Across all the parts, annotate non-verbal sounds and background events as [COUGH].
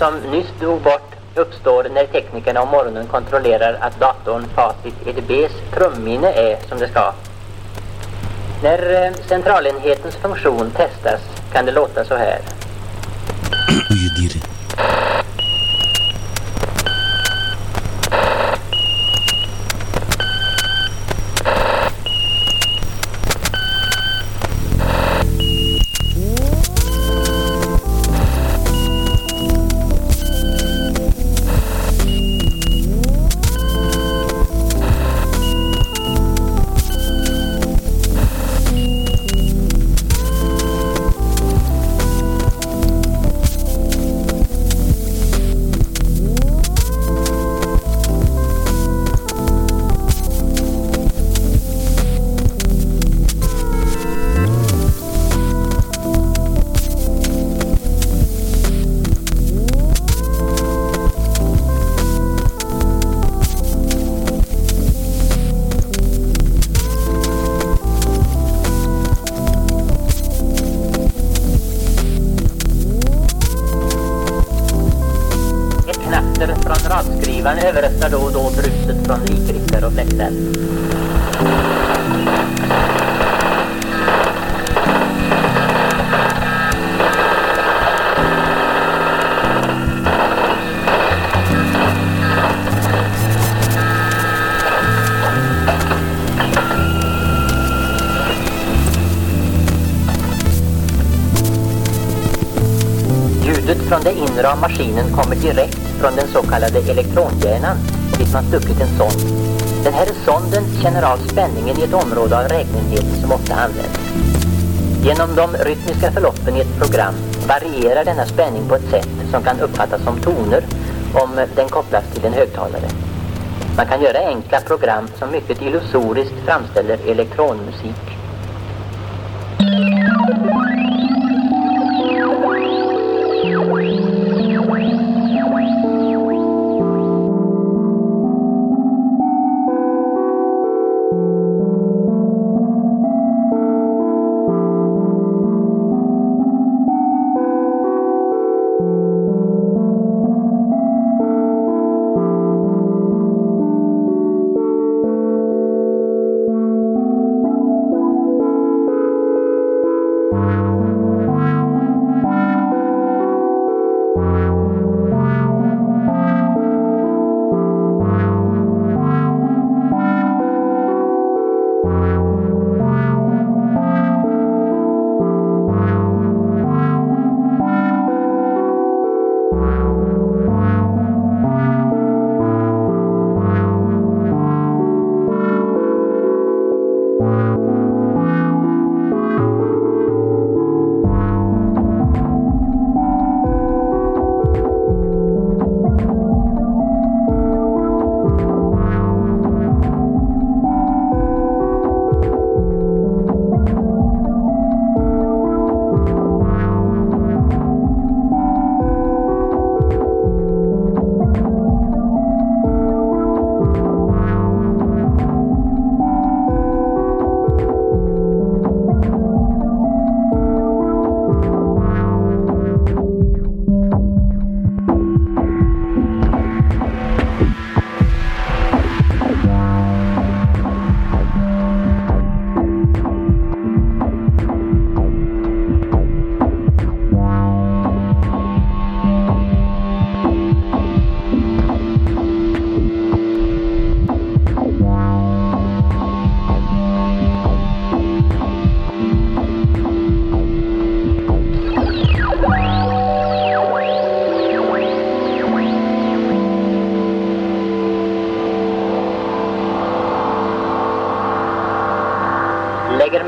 Som nyss dog bort uppstår när teknikerna om morgonen kontrollerar att datorn Facit EDBs trumminne är som det ska. När eh, centralenhetens funktion testas kan det låta så här. [CLEARS THROAT] från av maskinen kommer direkt från den så kallade elektronhjärnan dit man stuckit en sond. Den här sonden känner av spänningen i ett område av räknenheten som ofta används. Genom de rytmiska förloppen i ett program varierar denna spänning på ett sätt som kan uppfattas som toner om den kopplas till en högtalare. Man kan göra enkla program som mycket illusoriskt framställer elektronmusik.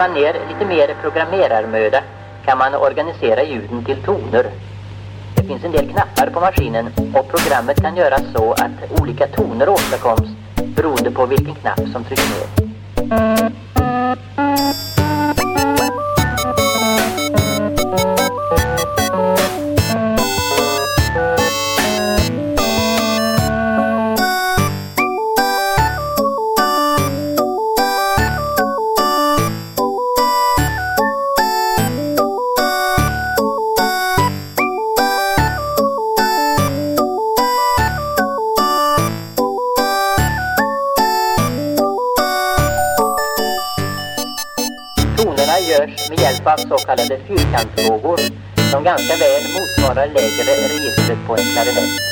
Man ner lite mer programmerarmöda kan man organisera ljuden till toner. Det finns en del knappar på maskinen och programmet kan göras så att olika toner åstadkoms beroende på vilken knapp som trycks ner. Fyrkantvågor som ganska väl motsvarar lägre registret på en klarinett.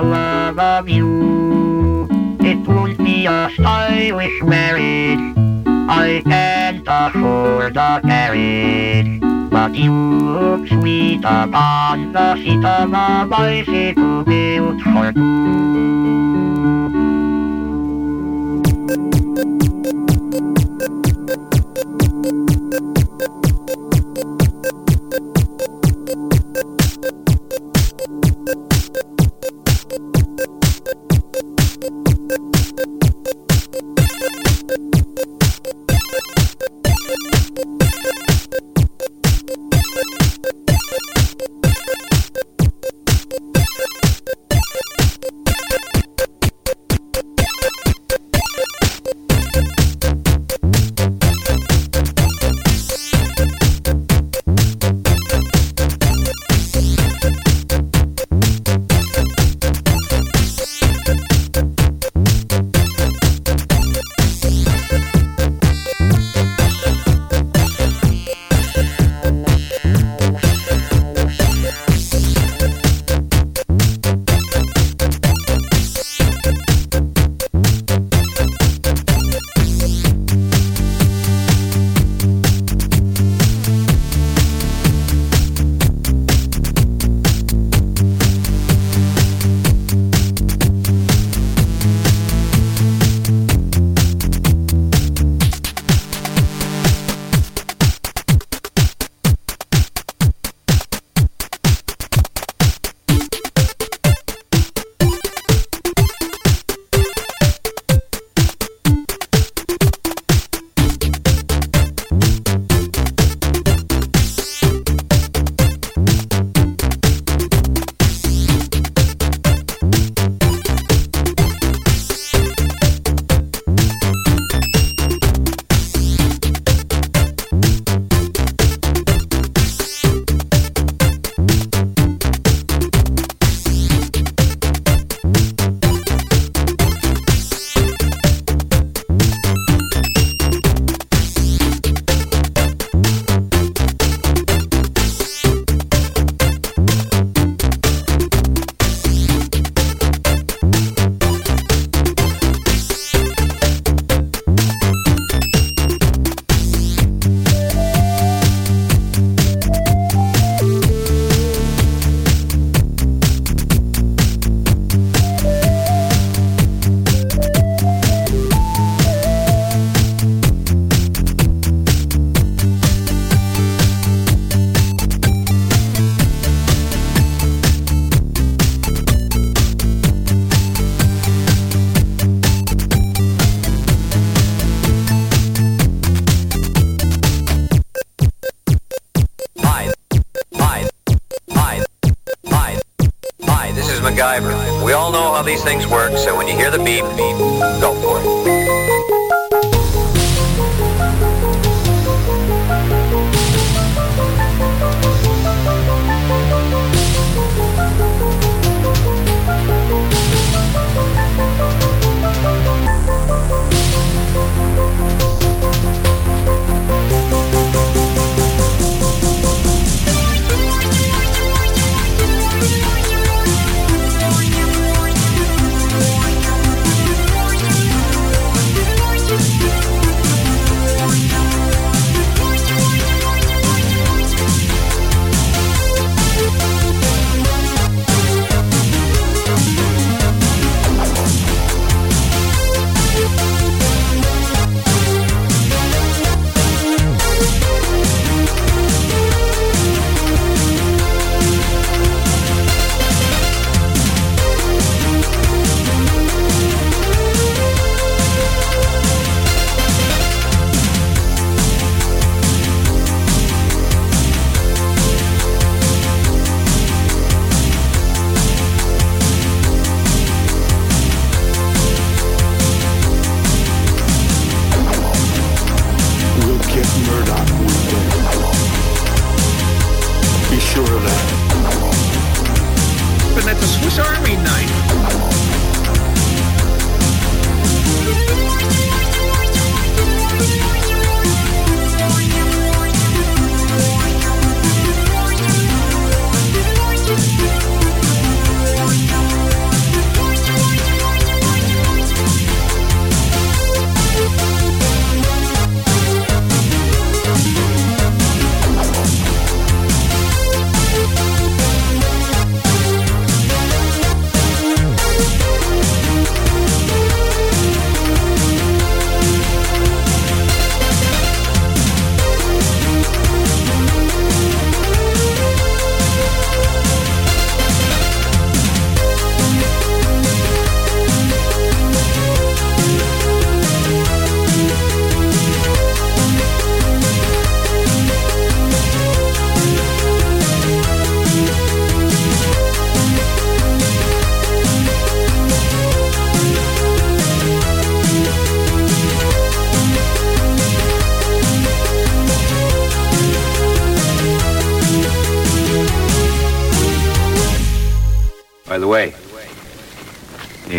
Love of you. It won't be a stylish marriage. I can't afford a carriage. But you look sweet upon the seat of a bicycle built for two.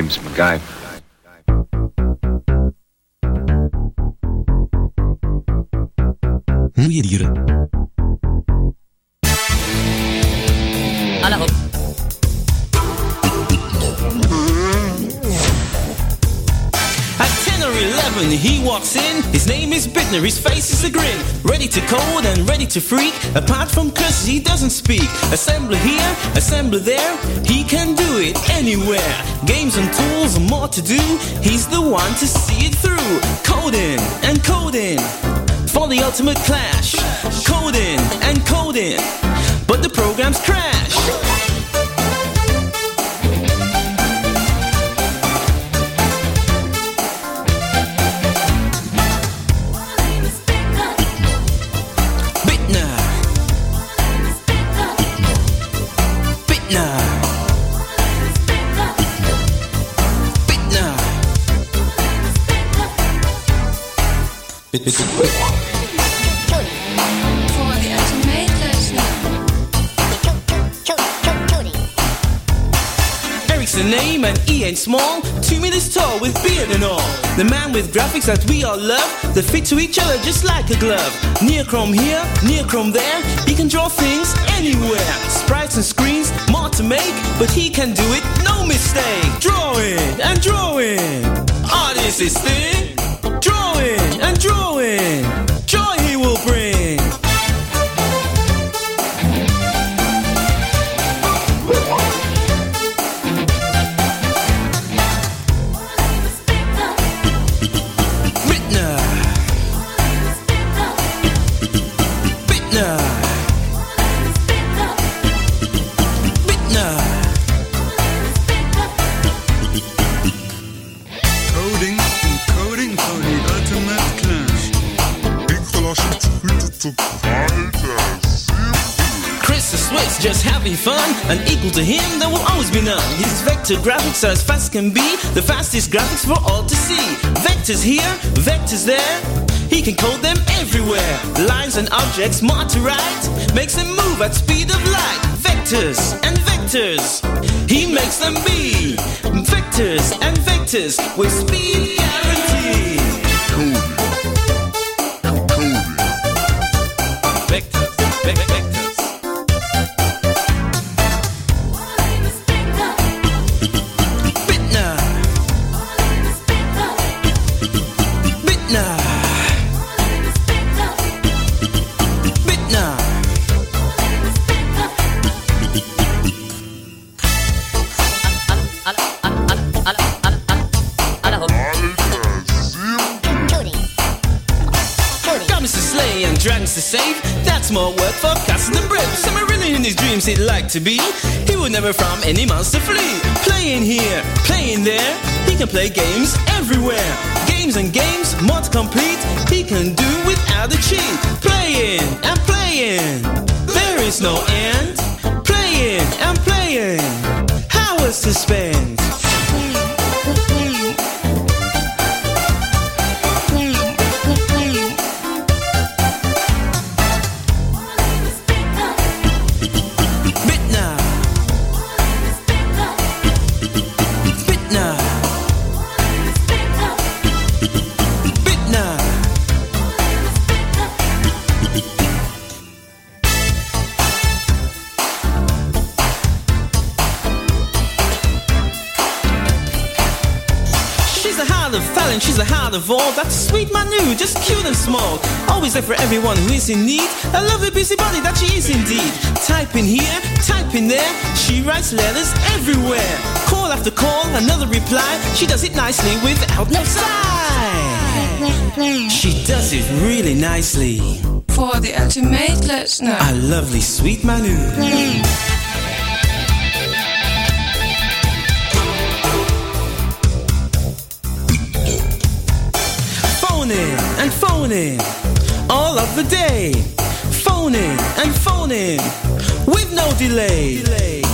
James McGuy. guy. je dieren? 11, he walks in. His name is Bittner, his face is a grin. Ready to code and ready to freak. Apart from curses, he doesn't speak. Assembler here, assembler there. He can do it anywhere. Games and tools and more to do. He's the one to see it through. Coding and coding. For the ultimate clash. Coding and coding. But the programs crash. Bit, bit, bit. The name and he ain't small. Two meters tall with beard and all. The man with graphics that we all love. That fit to each other just like a glove. Neochrome here, neochrome there. He can draw things anywhere. Sprites and screens, more to make. But he can do it, no mistake. Drawing and drawing. Artist is thing. Vector graphics are as fast as can be the fastest graphics for all to see. Vectors here vectors there. He can code them everywhere. Lines and objects marked to right makes them move at speed of light. Vectors and vectors. He makes them be. Vectors and vectors with speed guarantee never from any monster flee. Playing here, playing there. He can play games everywhere. Games and games, to complete. He can do without a cheat. Playing and playing. There is no end. Playing and playing. Hours to spend. All, that's sweet Manu, just cute and small. Always there for everyone who is in need. A lovely busybody that she is indeed. Type in here, type in there. She writes letters everywhere. Call after call, another reply. She does it nicely without no sigh. She does it really nicely. For the ultimate let's listener. A lovely sweet Manu. All of the day. Phoning and phoning with no delay. inside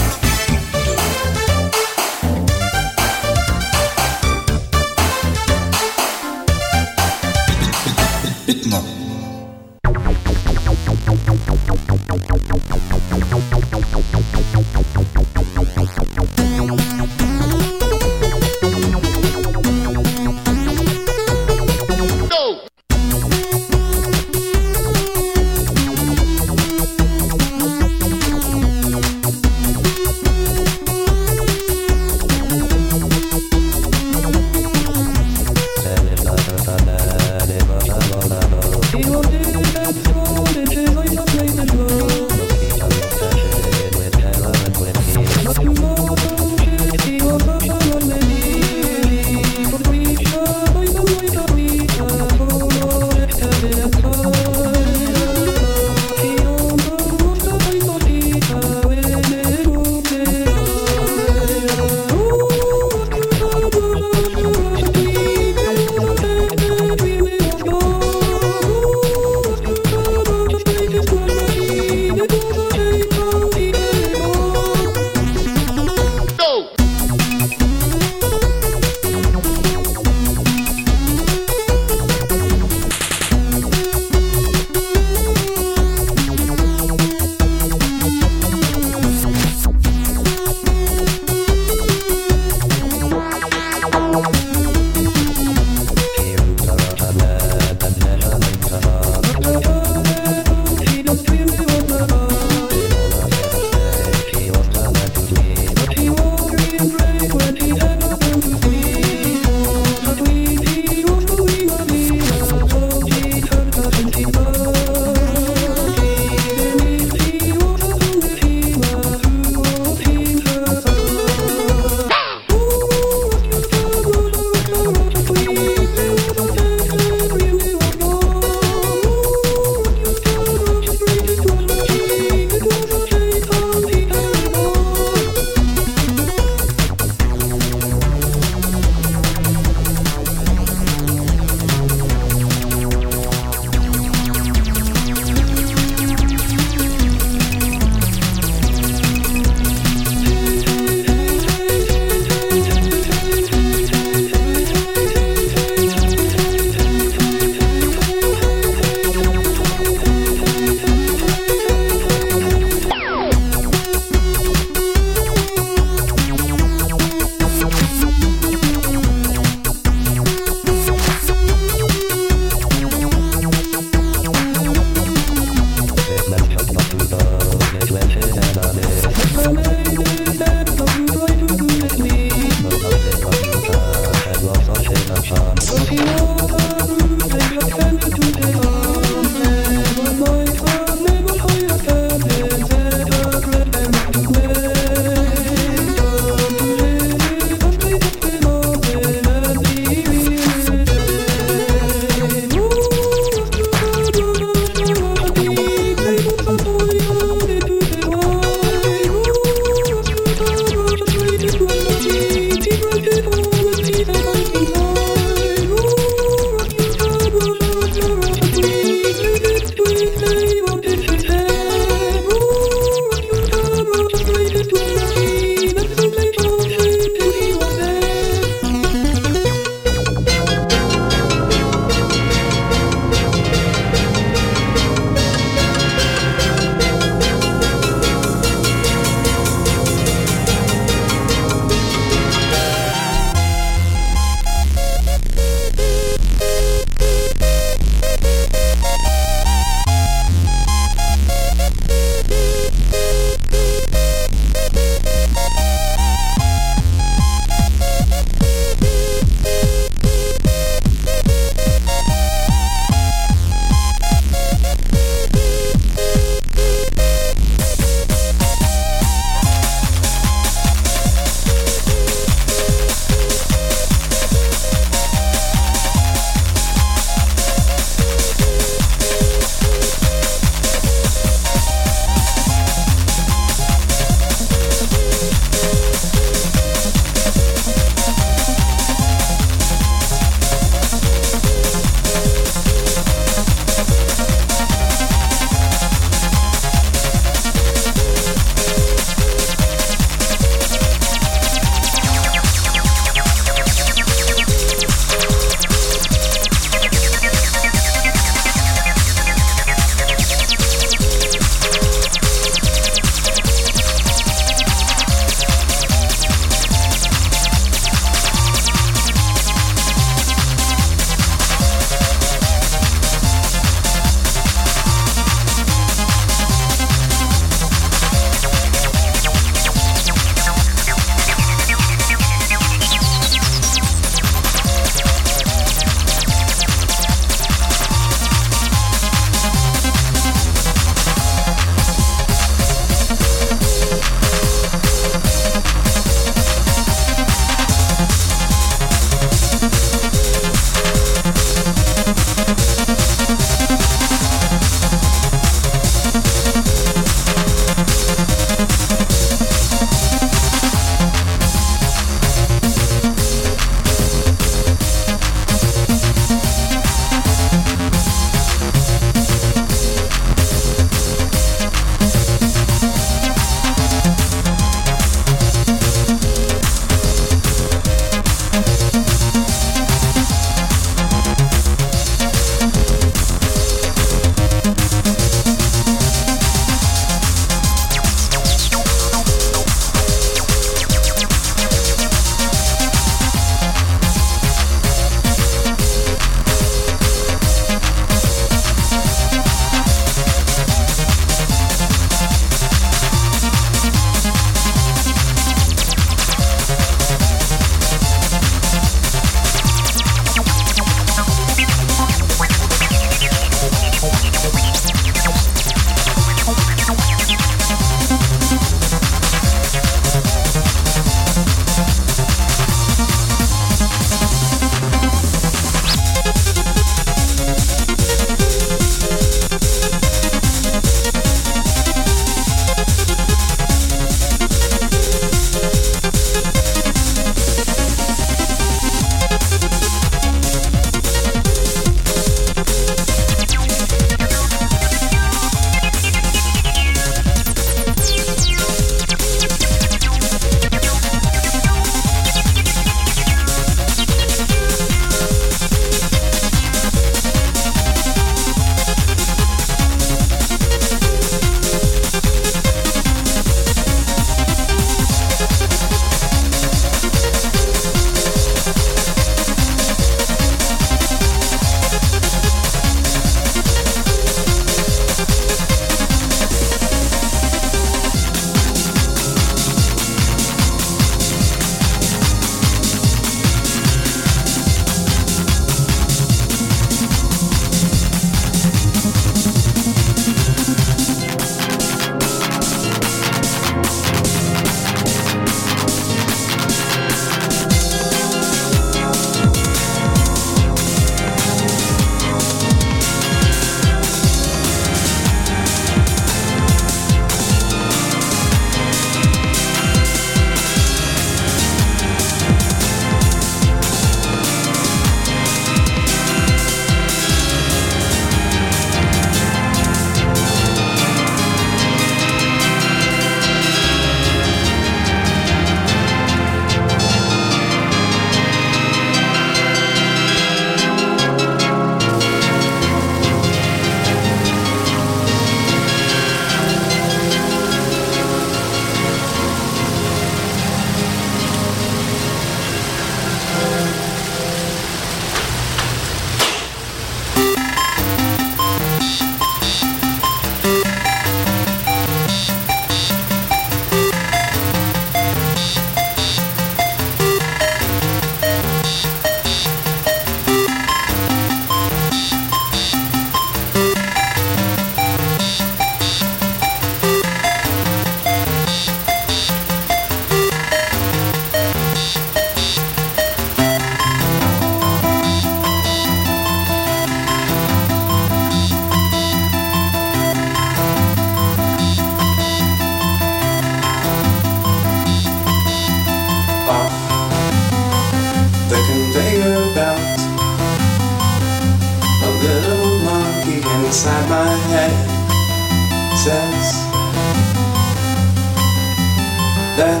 that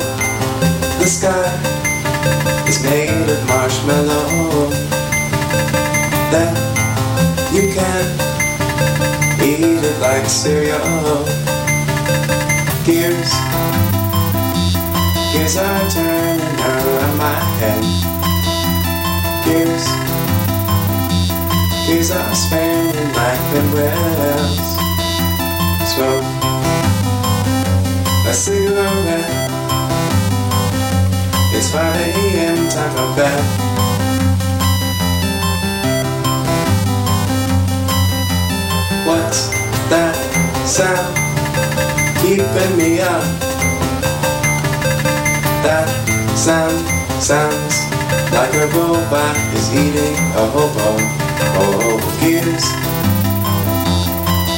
the sky is made of marshmallow. That you can eat it like cereal. Gears, gears are turning around my head. Gears, gears are spinning like pinwheels. Smoke a cigarette. It's 5 a.m. time for bed. What's that sound keeping me up? That sound sounds like a robot is eating a hobo. Oh, gears,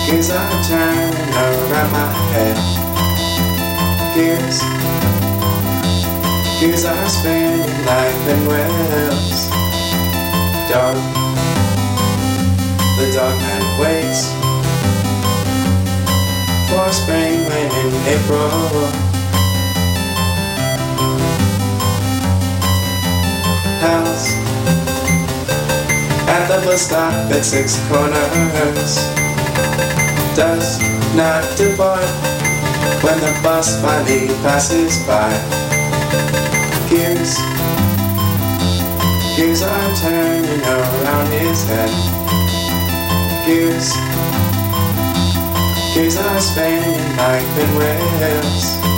gears are turning around my head. Gears, gears are spinning like pinwheels. Dog, the dog man waits for spring when in April. House at the bus stop at six corners does not depart when the bus finally passes by. Gears are turning around his head. Gears, gears are spinning like pinwheels.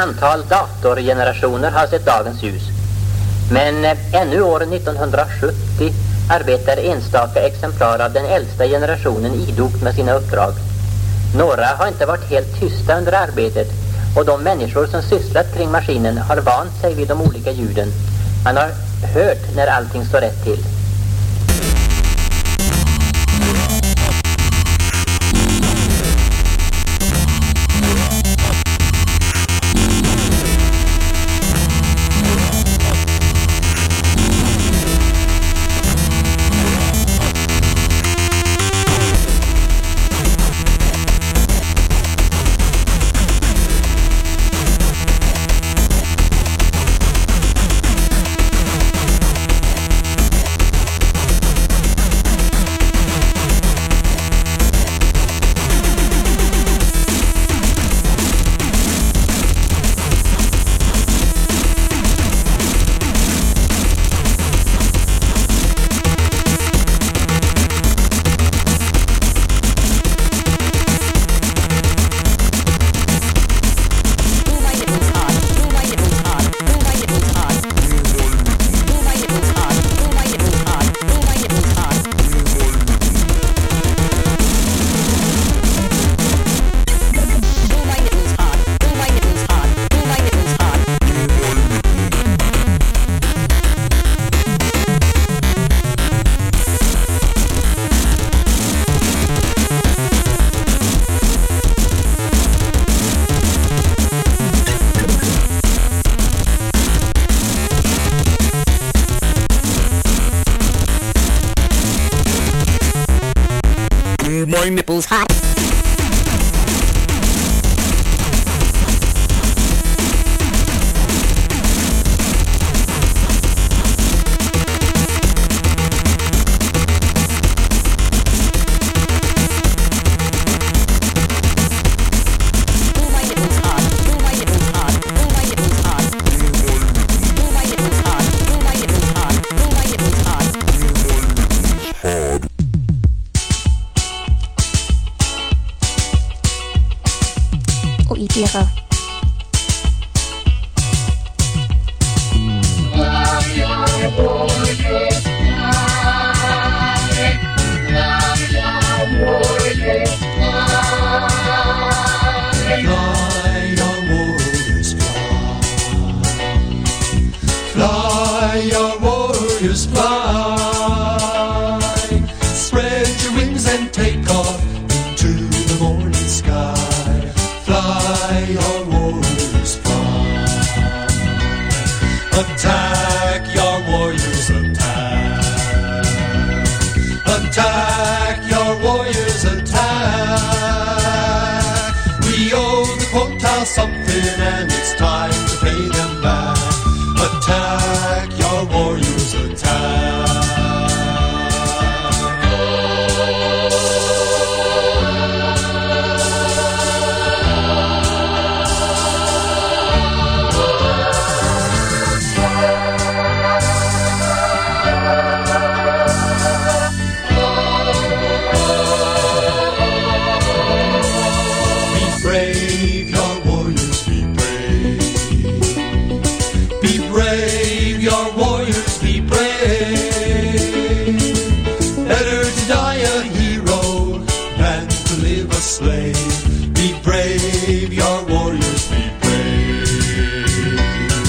Antal datorgenerationer har sett dagens ljus. Men eh, ännu år 1970 arbetar enstaka exemplar av den äldsta generationen idogt med sina uppdrag. Några har inte varit helt tysta under arbetet och de människor som sysslat kring maskinen har vant sig vid de olika ljuden. Man har hört när allting står rätt till.